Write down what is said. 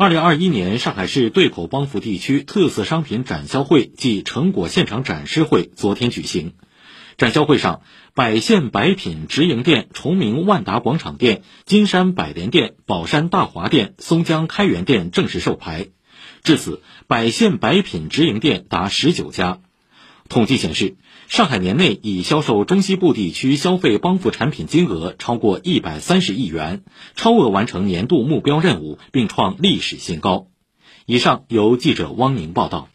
二零二一年上海市对口帮扶地区特色商品展销会暨成果现场展示会昨天举行。展销会上，百县百品直营店崇明万达广场店、金山百联店、宝山大华店、松江开元店正式授牌。至此，百县百品直营店达十九家。统计显示，上海年内已销售中西部地区消费帮扶产品金额超过一百三十亿元，超额完成年度目标任务，并创历史新高。以上由记者汪宁报道。